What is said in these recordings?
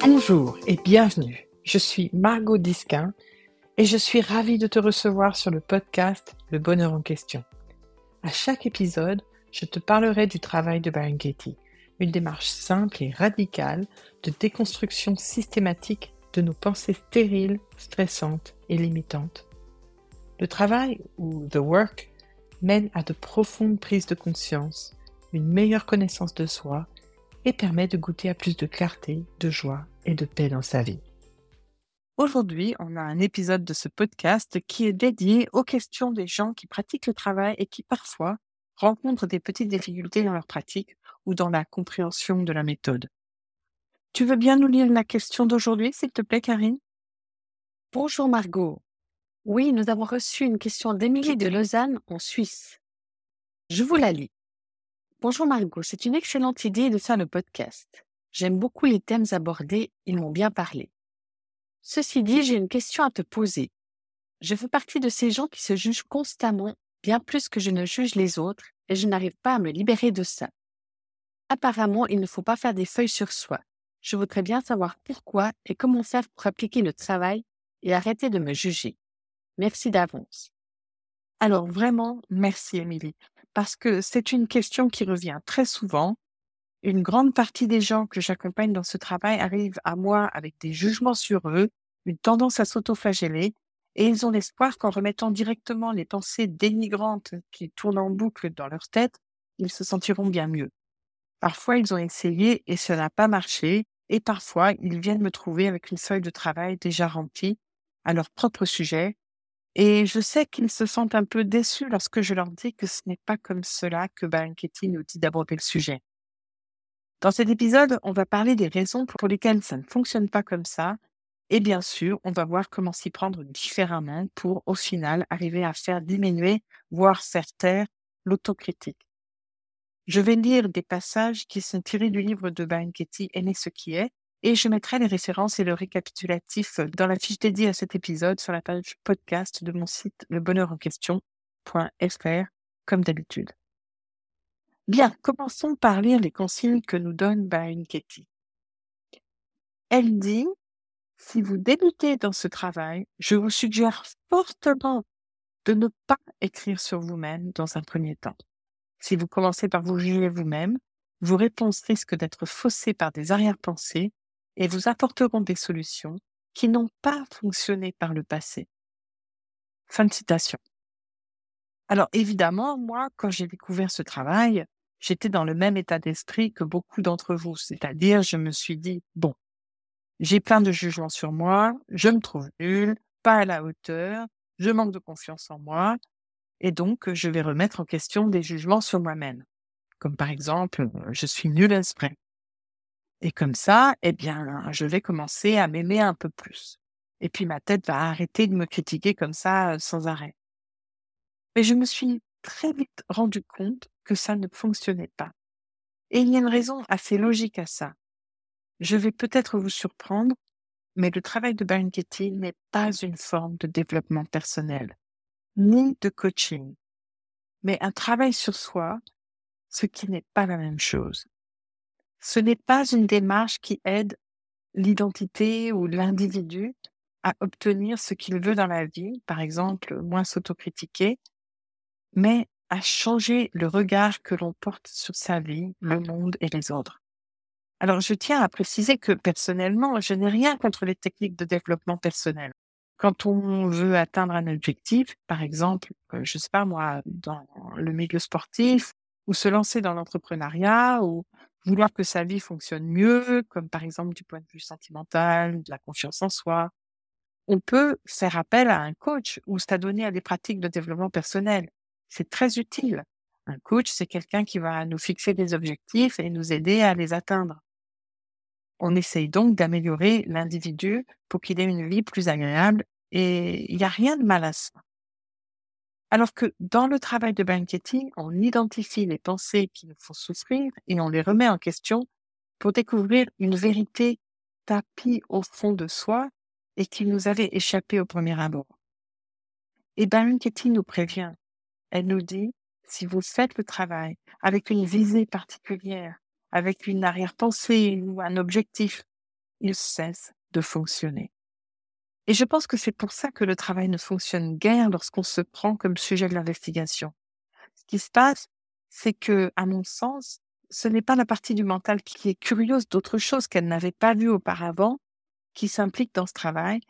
Bonjour et bienvenue. Je suis Margot Disquin et je suis ravie de te recevoir sur le podcast Le bonheur en question. À chaque épisode, je te parlerai du travail de Katie, une démarche simple et radicale de déconstruction systématique de nos pensées stériles, stressantes et limitantes. Le travail, ou the work, mène à de profondes prises de conscience, une meilleure connaissance de soi et permet de goûter à plus de clarté, de joie et de paix dans sa vie. Aujourd'hui, on a un épisode de ce podcast qui est dédié aux questions des gens qui pratiquent le travail et qui parfois rencontrent des petites difficultés dans leur pratique ou dans la compréhension de la méthode. Tu veux bien nous lire la question d'aujourd'hui, s'il te plaît, Karine? Bonjour Margot. Oui, nous avons reçu une question d'Émilie de Lausanne, en Suisse. Je vous la lis. Bonjour Margot, c'est une excellente idée de faire le podcast. J'aime beaucoup les thèmes abordés, ils m'ont bien parlé. Ceci dit, j'ai une question à te poser. Je fais partie de ces gens qui se jugent constamment, bien plus que je ne juge les autres, et je n'arrive pas à me libérer de ça. Apparemment, il ne faut pas faire des feuilles sur soi. Je voudrais bien savoir pourquoi et comment faire pour appliquer le travail et arrêter de me juger. Merci d'avance. Alors vraiment, merci Émilie, parce que c'est une question qui revient très souvent. Une grande partie des gens que j'accompagne dans ce travail arrivent à moi avec des jugements sur eux, une tendance à s'autoflageller, et ils ont l'espoir qu'en remettant directement les pensées dénigrantes qui tournent en boucle dans leur tête, ils se sentiront bien mieux. Parfois, ils ont essayé et ça n'a pas marché, et parfois, ils viennent me trouver avec une feuille de travail déjà remplie à leur propre sujet et je sais qu'ils se sentent un peu déçus lorsque je leur dis que ce n'est pas comme cela que Katie nous dit d'aborder le sujet. Dans cet épisode, on va parler des raisons pour lesquelles ça ne fonctionne pas comme ça. Et bien sûr, on va voir comment s'y prendre différemment pour, au final, arriver à faire diminuer, voire faire taire l'autocritique. Je vais lire des passages qui sont tirés du livre de Katie Aimer ce qui est, et je mettrai les références et le récapitulatif dans la fiche dédiée à cet épisode sur la page podcast de mon site lebonheurenquestion.fr, comme d'habitude. Bien, commençons par lire les consignes que nous donne Byron Katie. Elle dit, si vous débutez dans ce travail, je vous suggère fortement de ne pas écrire sur vous-même dans un premier temps. Si vous commencez par vous juger vous-même, vos réponses risquent d'être faussées par des arrière-pensées et vous apporteront des solutions qui n'ont pas fonctionné par le passé. Fin de citation. Alors évidemment, moi, quand j'ai découvert ce travail, j'étais dans le même état d'esprit que beaucoup d'entre vous, c'est-à-dire je me suis dit, bon, j'ai plein de jugements sur moi, je me trouve nul, pas à la hauteur, je manque de confiance en moi, et donc je vais remettre en question des jugements sur moi-même. Comme par exemple, je suis nul à spray. Et comme ça, eh bien, je vais commencer à m'aimer un peu plus. Et puis ma tête va arrêter de me critiquer comme ça sans arrêt. Mais je me suis très vite rendu compte que ça ne fonctionnait pas. Et il y a une raison assez logique à ça. Je vais peut-être vous surprendre, mais le travail de Katie n'est pas une forme de développement personnel, ni de coaching, mais un travail sur soi, ce qui n'est pas la même chose. Ce n'est pas une démarche qui aide l'identité ou l'individu à obtenir ce qu'il veut dans la vie, par exemple, moins s'autocritiquer, mais à changer le regard que l'on porte sur sa vie, le monde et les autres. Alors, je tiens à préciser que personnellement, je n'ai rien contre les techniques de développement personnel. Quand on veut atteindre un objectif, par exemple, euh, je sais pas moi, dans le milieu sportif, ou se lancer dans l'entrepreneuriat, ou vouloir que sa vie fonctionne mieux, comme par exemple du point de vue sentimental, de la confiance en soi, on peut faire appel à un coach ou s'adonner à des pratiques de développement personnel. C'est très utile. Un coach, c'est quelqu'un qui va nous fixer des objectifs et nous aider à les atteindre. On essaye donc d'améliorer l'individu pour qu'il ait une vie plus agréable et il n'y a rien de mal à ça. Alors que dans le travail de banqueting, on identifie les pensées qui nous font souffrir et on les remet en question pour découvrir une vérité tapie au fond de soi et qui nous avait échappé au premier abord. Et Baron nous prévient. Elle nous dit, si vous faites le travail avec une visée particulière, avec une arrière-pensée ou un objectif, il cesse de fonctionner. Et je pense que c'est pour ça que le travail ne fonctionne guère lorsqu'on se prend comme sujet de l'investigation. Ce qui se passe, c'est que, à mon sens, ce n'est pas la partie du mental qui est curieuse d'autre chose qu'elle n'avait pas vue auparavant qui s'implique dans ce travail,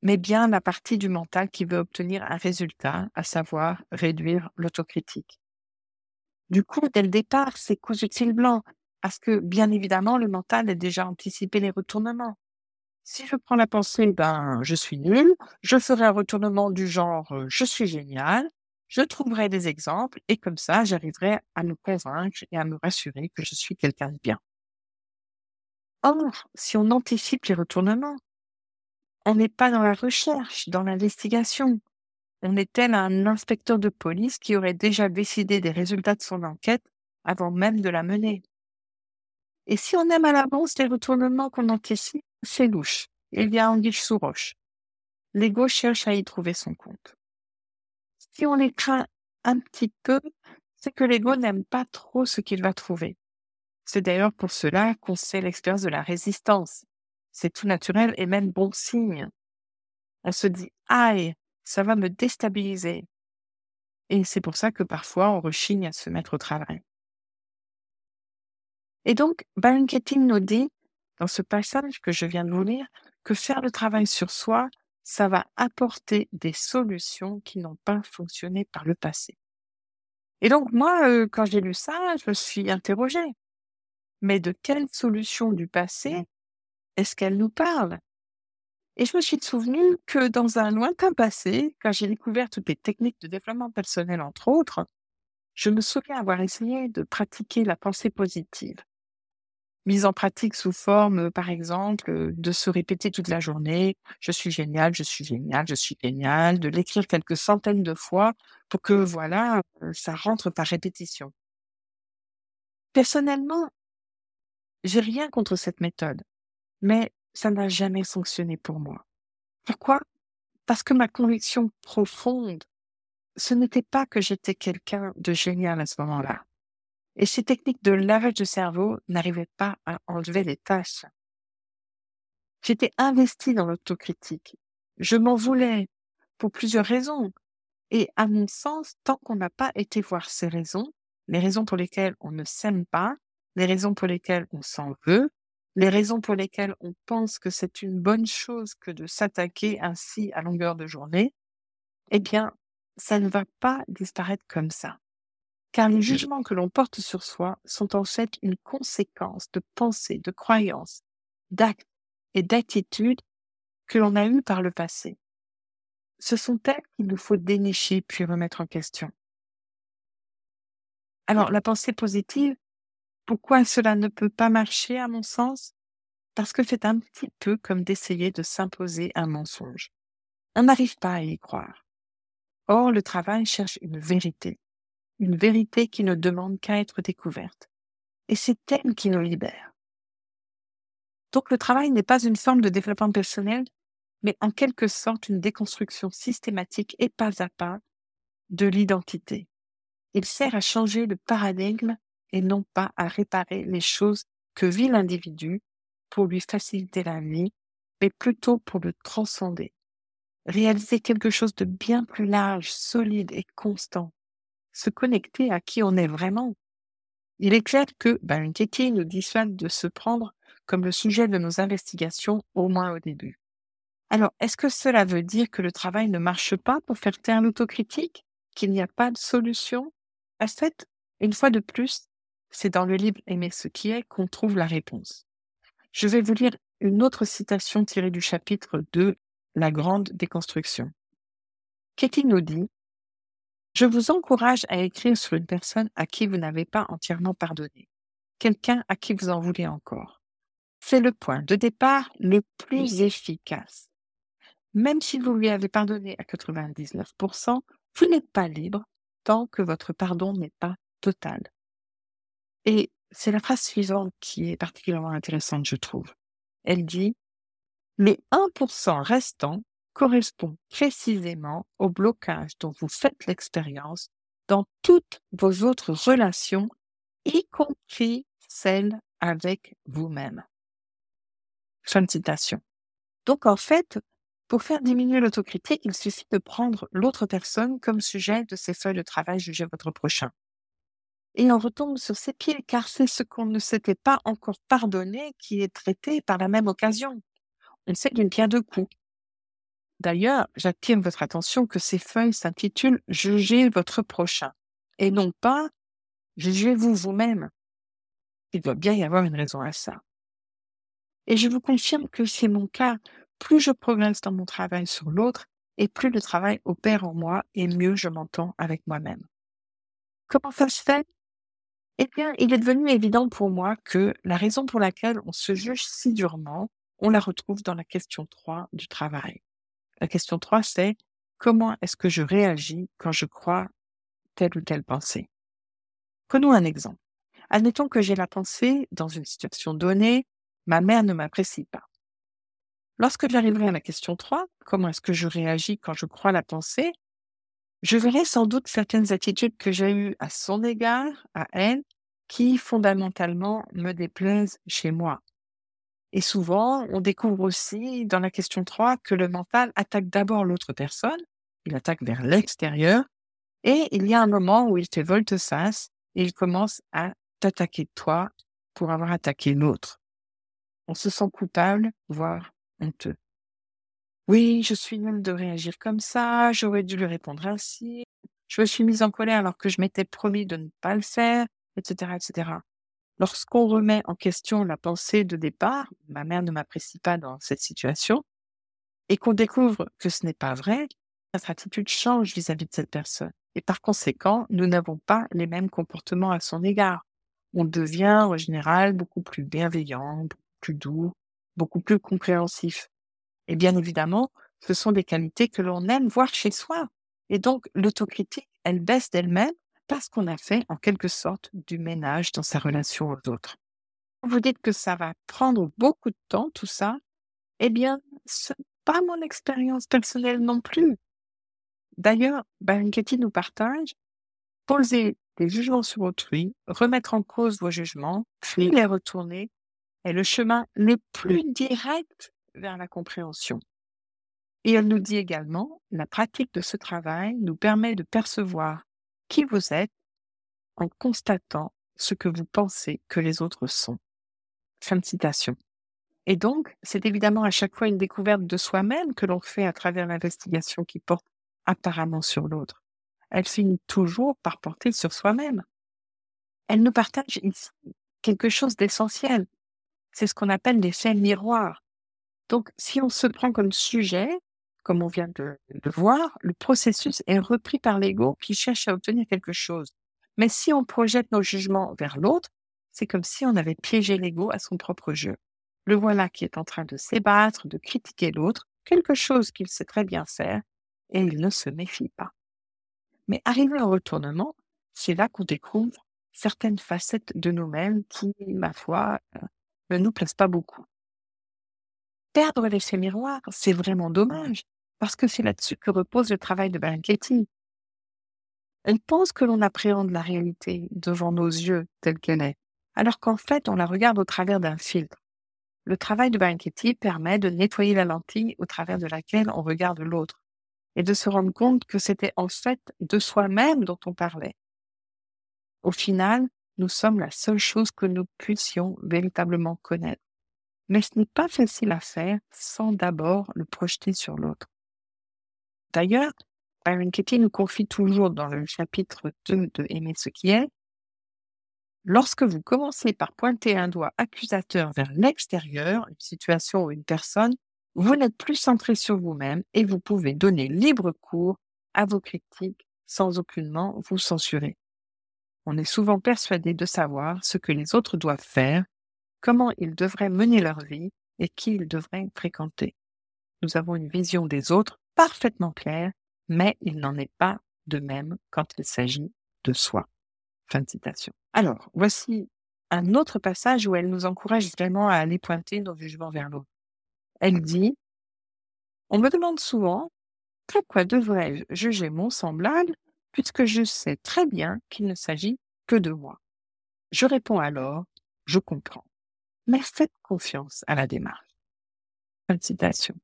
mais bien la partie du mental qui veut obtenir un résultat, à savoir réduire l'autocritique. Du coup, dès le départ, c'est cousu-t-il blanc, parce que, bien évidemment, le mental a déjà anticipé les retournements. Si je prends la pensée, ben, je suis nul, je ferai un retournement du genre, je suis génial, je trouverai des exemples, et comme ça, j'arriverai à me convaincre et à me rassurer que je suis quelqu'un de bien. Or, si on anticipe les retournements, on n'est pas dans la recherche, dans l'investigation. On est tel un inspecteur de police qui aurait déjà décidé des résultats de son enquête avant même de la mener. Et si on aime à l'avance les retournements qu'on anticipe, c'est louche. Il y a anguille sous roche. L'ego cherche à y trouver son compte. Si on les craint un petit peu, c'est que l'ego n'aime pas trop ce qu'il va trouver. C'est d'ailleurs pour cela qu'on sait l'expérience de la résistance. C'est tout naturel et même bon signe. On se dit, aïe, ça va me déstabiliser. Et c'est pour ça que parfois on rechigne à se mettre au travail. Et donc, Baron Keating nous dit, dans ce passage que je viens de vous lire, que faire le travail sur soi, ça va apporter des solutions qui n'ont pas fonctionné par le passé. Et donc, moi, euh, quand j'ai lu ça, je me suis interrogée. Mais de quelle solution du passé est-ce qu'elle nous parle Et je me suis souvenu que dans un lointain passé, quand j'ai découvert toutes les techniques de développement personnel, entre autres, je me souviens avoir essayé de pratiquer la pensée positive. Mise en pratique sous forme, par exemple, de se répéter toute la journée, je suis génial, je suis génial, je suis génial, de l'écrire quelques centaines de fois pour que, voilà, ça rentre par répétition. Personnellement, j'ai rien contre cette méthode, mais ça n'a jamais fonctionné pour moi. Pourquoi? Parce que ma conviction profonde, ce n'était pas que j'étais quelqu'un de génial à ce moment-là. Et ces techniques de lavage de cerveau n'arrivaient pas à enlever les tâches. J'étais investie dans l'autocritique. Je m'en voulais pour plusieurs raisons. Et à mon sens, tant qu'on n'a pas été voir ces raisons, les raisons pour lesquelles on ne s'aime pas, les raisons pour lesquelles on s'en veut, les raisons pour lesquelles on pense que c'est une bonne chose que de s'attaquer ainsi à longueur de journée, eh bien, ça ne va pas disparaître comme ça. Car les jugements que l'on porte sur soi sont en fait une conséquence de pensées, de croyances, d'actes et d'attitudes que l'on a eues par le passé. Ce sont elles qu'il nous faut dénicher puis remettre en question. Alors, la pensée positive, pourquoi cela ne peut pas marcher à mon sens? Parce que c'est un petit peu comme d'essayer de s'imposer un mensonge. On n'arrive pas à y croire. Or, le travail cherche une vérité, une vérité qui ne demande qu'à être découverte. Et c'est elle qui nous libère. Donc le travail n'est pas une forme de développement personnel, mais en quelque sorte une déconstruction systématique et pas à pas de l'identité. Il sert à changer le paradigme et non pas à réparer les choses que vit l'individu pour lui faciliter la vie, mais plutôt pour le transcender. Réaliser quelque chose de bien plus large, solide et constant. Se connecter à qui on est vraiment. Il est clair que ben, une nous dissuade de se prendre comme le sujet de nos investigations, au moins au début. Alors, est-ce que cela veut dire que le travail ne marche pas pour faire taire l'autocritique Qu'il n'y a pas de solution? En fait, une fois de plus, c'est dans le livre Aimer ce qui est qu'on trouve la réponse. Je vais vous lire une autre citation tirée du chapitre 2, La grande déconstruction. Katie nous dit Je vous encourage à écrire sur une personne à qui vous n'avez pas entièrement pardonné, quelqu'un à qui vous en voulez encore. C'est le point de départ le plus efficace. Même si vous lui avez pardonné à 99%, vous n'êtes pas libre tant que votre pardon n'est pas total. Et c'est la phrase suivante qui est particulièrement intéressante, je trouve. Elle dit Les 1% restants correspond précisément au blocage dont vous faites l'expérience dans toutes vos autres relations, y compris celles avec vous-même. Fin de citation. Donc en fait, pour faire diminuer l'autocritique, il suffit de prendre l'autre personne comme sujet de ses feuilles de travail jugez votre prochain. Et on retombe sur ses pieds, car c'est ce qu'on ne s'était pas encore pardonné qui est traité par la même occasion. On sait d'une pierre deux coups. D'ailleurs, j'attire votre attention que ces feuilles s'intitulent Jugez votre prochain et non pas Jugez-vous vous-même. Il doit bien y avoir une raison à ça. Et je vous confirme que c'est mon cas. Plus je progresse dans mon travail sur l'autre, et plus le travail opère en moi, et mieux je m'entends avec moi-même. Comment ça se fait? Eh bien, il est devenu évident pour moi que la raison pour laquelle on se juge si durement, on la retrouve dans la question 3 du travail. La question 3, c'est comment est-ce que je réagis quand je crois telle ou telle pensée? Prenons un exemple. Admettons que j'ai la pensée, dans une situation donnée, ma mère ne m'apprécie pas. Lorsque j'arriverai à la question 3, comment est-ce que je réagis quand je crois la pensée? Je verrai sans doute certaines attitudes que j'ai eues à son égard, à elle, qui fondamentalement me déplaisent chez moi. Et souvent, on découvre aussi dans la question 3 que le mental attaque d'abord l'autre personne, il attaque vers l'extérieur, et il y a un moment où il te volte-face et il commence à t'attaquer toi pour avoir attaqué l'autre on se sent coupable, voire honteux. Oui, je suis nulle de réagir comme ça, j'aurais dû lui répondre ainsi, je me suis mise en colère alors que je m'étais promis de ne pas le faire, etc., etc. Lorsqu'on remet en question la pensée de départ, ma mère ne m'apprécie pas dans cette situation, et qu'on découvre que ce n'est pas vrai, notre attitude change vis-à-vis -vis de cette personne. Et par conséquent, nous n'avons pas les mêmes comportements à son égard. On devient en général beaucoup plus bienveillant, plus doux, beaucoup plus compréhensif. Et bien évidemment, ce sont des qualités que l'on aime voir chez soi. Et donc, l'autocritique, elle baisse d'elle-même parce qu'on a fait en quelque sorte du ménage dans sa relation aux autres. Vous dites que ça va prendre beaucoup de temps, tout ça. Eh bien, ce n'est pas mon expérience personnelle non plus. D'ailleurs, Ketty nous partage poser des jugements sur autrui, remettre en cause vos jugements, puis les retourner est le chemin le plus direct vers la compréhension. Et elle nous dit également, la pratique de ce travail nous permet de percevoir qui vous êtes en constatant ce que vous pensez que les autres sont. Fin de citation. Et donc, c'est évidemment à chaque fois une découverte de soi-même que l'on fait à travers l'investigation qui porte apparemment sur l'autre. Elle finit toujours par porter sur soi-même. Elle nous partage quelque chose d'essentiel, c'est ce qu'on appelle l'effet miroir. Donc, si on se prend comme sujet, comme on vient de le voir, le processus est repris par l'ego qui cherche à obtenir quelque chose. Mais si on projette nos jugements vers l'autre, c'est comme si on avait piégé l'ego à son propre jeu. Le voilà qui est en train de s'ébattre, de critiquer l'autre, quelque chose qu'il sait très bien faire, et il ne se méfie pas. Mais arrivé au retournement, c'est là qu'on découvre certaines facettes de nous-mêmes qui, ma foi, euh, ne nous plaisent pas beaucoup. Perdre l'effet miroir, c'est vraiment dommage, parce que c'est là-dessus que repose le travail de Ketty. Elle pense que l'on appréhende la réalité devant nos yeux telle qu'elle est, alors qu'en fait, on la regarde au travers d'un filtre. Le travail de Ketty permet de nettoyer la lentille au travers de laquelle on regarde l'autre et de se rendre compte que c'était en fait de soi-même dont on parlait. Au final, nous sommes la seule chose que nous puissions véritablement connaître. Mais ce n'est pas facile à faire sans d'abord le projeter sur l'autre. D'ailleurs, Byron Katie nous confie toujours dans le chapitre 2 de Aimer ce qui est, Lorsque vous commencez par pointer un doigt accusateur vers l'extérieur, une situation ou une personne, vous n'êtes plus centré sur vous-même et vous pouvez donner libre cours à vos critiques sans aucunement vous censurer. On est souvent persuadé de savoir ce que les autres doivent faire, comment ils devraient mener leur vie et qui ils devraient fréquenter. Nous avons une vision des autres parfaitement claire, mais il n'en est pas de même quand il s'agit de soi. Fin de citation. Alors, voici un autre passage où elle nous encourage vraiment à aller pointer nos jugements vers l'autre. Elle dit, on me demande souvent, pourquoi devrais-je juger mon semblable puisque je sais très bien qu'il ne s'agit que de moi? Je réponds alors, je comprends. Mais faites confiance à la démarche. Fin citation.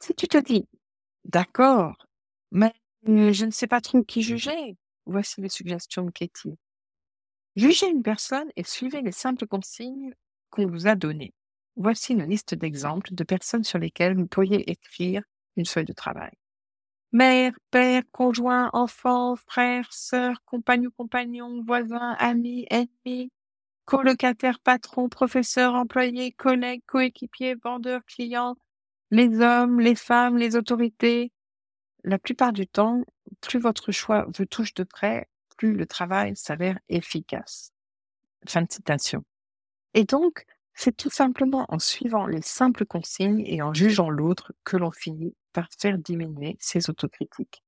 Si tu te dis, d'accord, mais je ne sais pas trop qui juger, voici les suggestions de Katie. Jugez une personne et suivez les simples consignes qu'on vous a données. Voici une liste d'exemples de personnes sur lesquelles vous pourriez écrire une feuille de travail. Mère, père, conjoint, enfant, frère, sœur, compagnon, compagnon, voisin, ami, ennemi, colocataire, patron, professeur, employé, collègue, coéquipier, vendeur, client, les hommes, les femmes, les autorités. La plupart du temps, plus votre choix vous touche de près, plus le travail s'avère efficace. Fin de citation. Et donc, c'est tout simplement en suivant les simples consignes et en jugeant l'autre que l'on finit par faire diminuer ses autocritiques.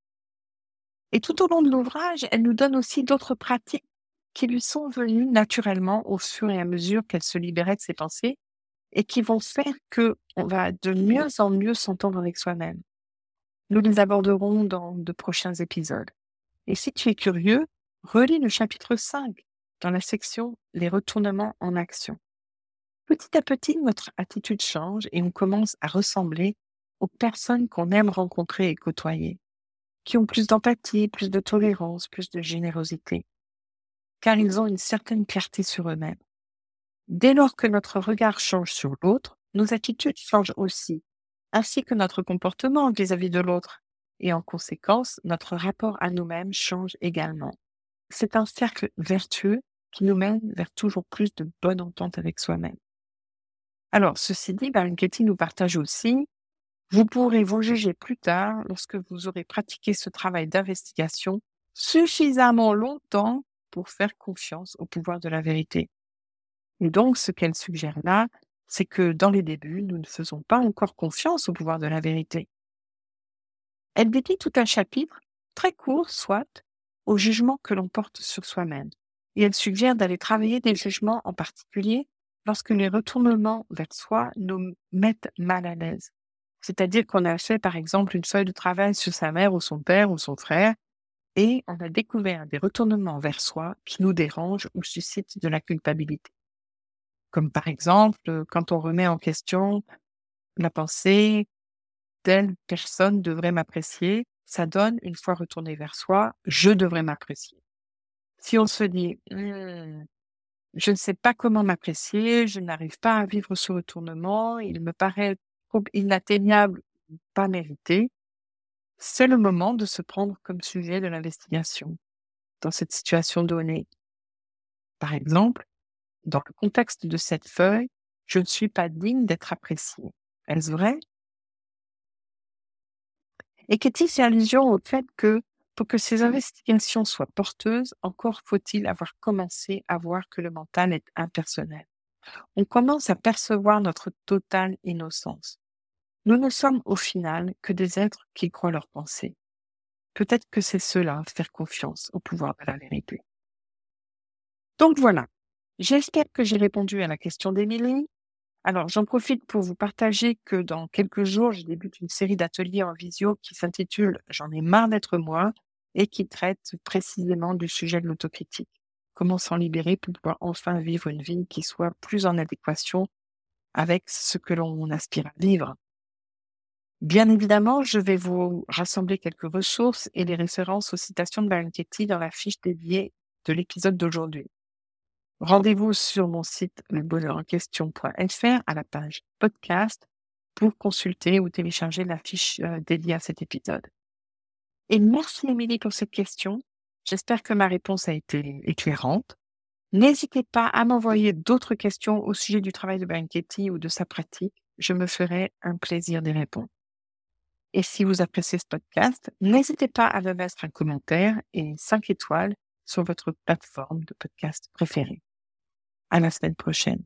Et tout au long de l'ouvrage, elle nous donne aussi d'autres pratiques qui lui sont venues naturellement au fur et à mesure qu'elle se libérait de ses pensées et qui vont faire que on va de mieux en mieux s'entendre avec soi-même. Nous les aborderons dans de prochains épisodes. Et si tu es curieux, relis le chapitre 5 dans la section Les retournements en action. Petit à petit, notre attitude change et on commence à ressembler aux personnes qu'on aime rencontrer et côtoyer, qui ont plus d'empathie, plus de tolérance, plus de générosité, car ils ont une certaine clarté sur eux-mêmes. Dès lors que notre regard change sur l'autre, nos attitudes changent aussi, ainsi que notre comportement vis-à-vis de l'autre, et en conséquence, notre rapport à nous-mêmes change également. C'est un cercle vertueux qui nous mène vers toujours plus de bonne entente avec soi-même. Alors, ceci dit, Baron Katie nous partage aussi, vous pourrez vous juger plus tard lorsque vous aurez pratiqué ce travail d'investigation suffisamment longtemps pour faire confiance au pouvoir de la vérité. Et donc, ce qu'elle suggère là, c'est que dans les débuts, nous ne faisons pas encore confiance au pouvoir de la vérité. Elle dédie tout un chapitre, très court soit, au jugement que l'on porte sur soi-même. Et elle suggère d'aller travailler des jugements en particulier lorsque les retournements vers soi nous mettent mal à l'aise. C'est-à-dire qu'on a fait, par exemple, une feuille de travail sur sa mère ou son père ou son frère, et on a découvert des retournements vers soi qui nous dérangent ou suscitent de la culpabilité. Comme par exemple, quand on remet en question la pensée, telle personne devrait m'apprécier, ça donne, une fois retourné vers soi, je devrais m'apprécier. Si on se dit, «Mmh, je ne sais pas comment m'apprécier, je n'arrive pas à vivre ce retournement, il me paraît inatteignable, pas mérité. C'est le moment de se prendre comme sujet de l'investigation dans cette situation donnée. Par exemple, dans le contexte de cette feuille, je ne suis pas digne d'être appréciée. Est-ce vrai? Et qu'est-il fait allusion au fait que pour que ces investigations soient porteuses, encore faut-il avoir commencé à voir que le mental est impersonnel? On commence à percevoir notre totale innocence. Nous ne sommes au final que des êtres qui croient leurs pensées. Peut-être que c'est cela, faire confiance au pouvoir de la vérité. Donc voilà. J'espère que j'ai répondu à la question d'Émilie. Alors, j'en profite pour vous partager que dans quelques jours, je débute une série d'ateliers en visio qui s'intitule J'en ai marre d'être moi et qui traite précisément du sujet de l'autocritique. Comment s'en libérer pour pouvoir enfin vivre une vie qui soit plus en adéquation avec ce que l'on aspire à vivre. Bien évidemment, je vais vous rassembler quelques ressources et les références aux citations de Baron dans la fiche dédiée de l'épisode d'aujourd'hui. Rendez-vous sur mon site lebonheurenquestion.fr à la page podcast pour consulter ou télécharger la fiche euh, dédiée à cet épisode. Et merci Émilie pour cette question. J'espère que ma réponse a été éclairante. N'hésitez pas à m'envoyer d'autres questions au sujet du travail de Baron ou de sa pratique. Je me ferai un plaisir d'y répondre. Et si vous appréciez ce podcast, n'hésitez pas à me mettre un commentaire et 5 étoiles sur votre plateforme de podcast préférée. À la semaine prochaine.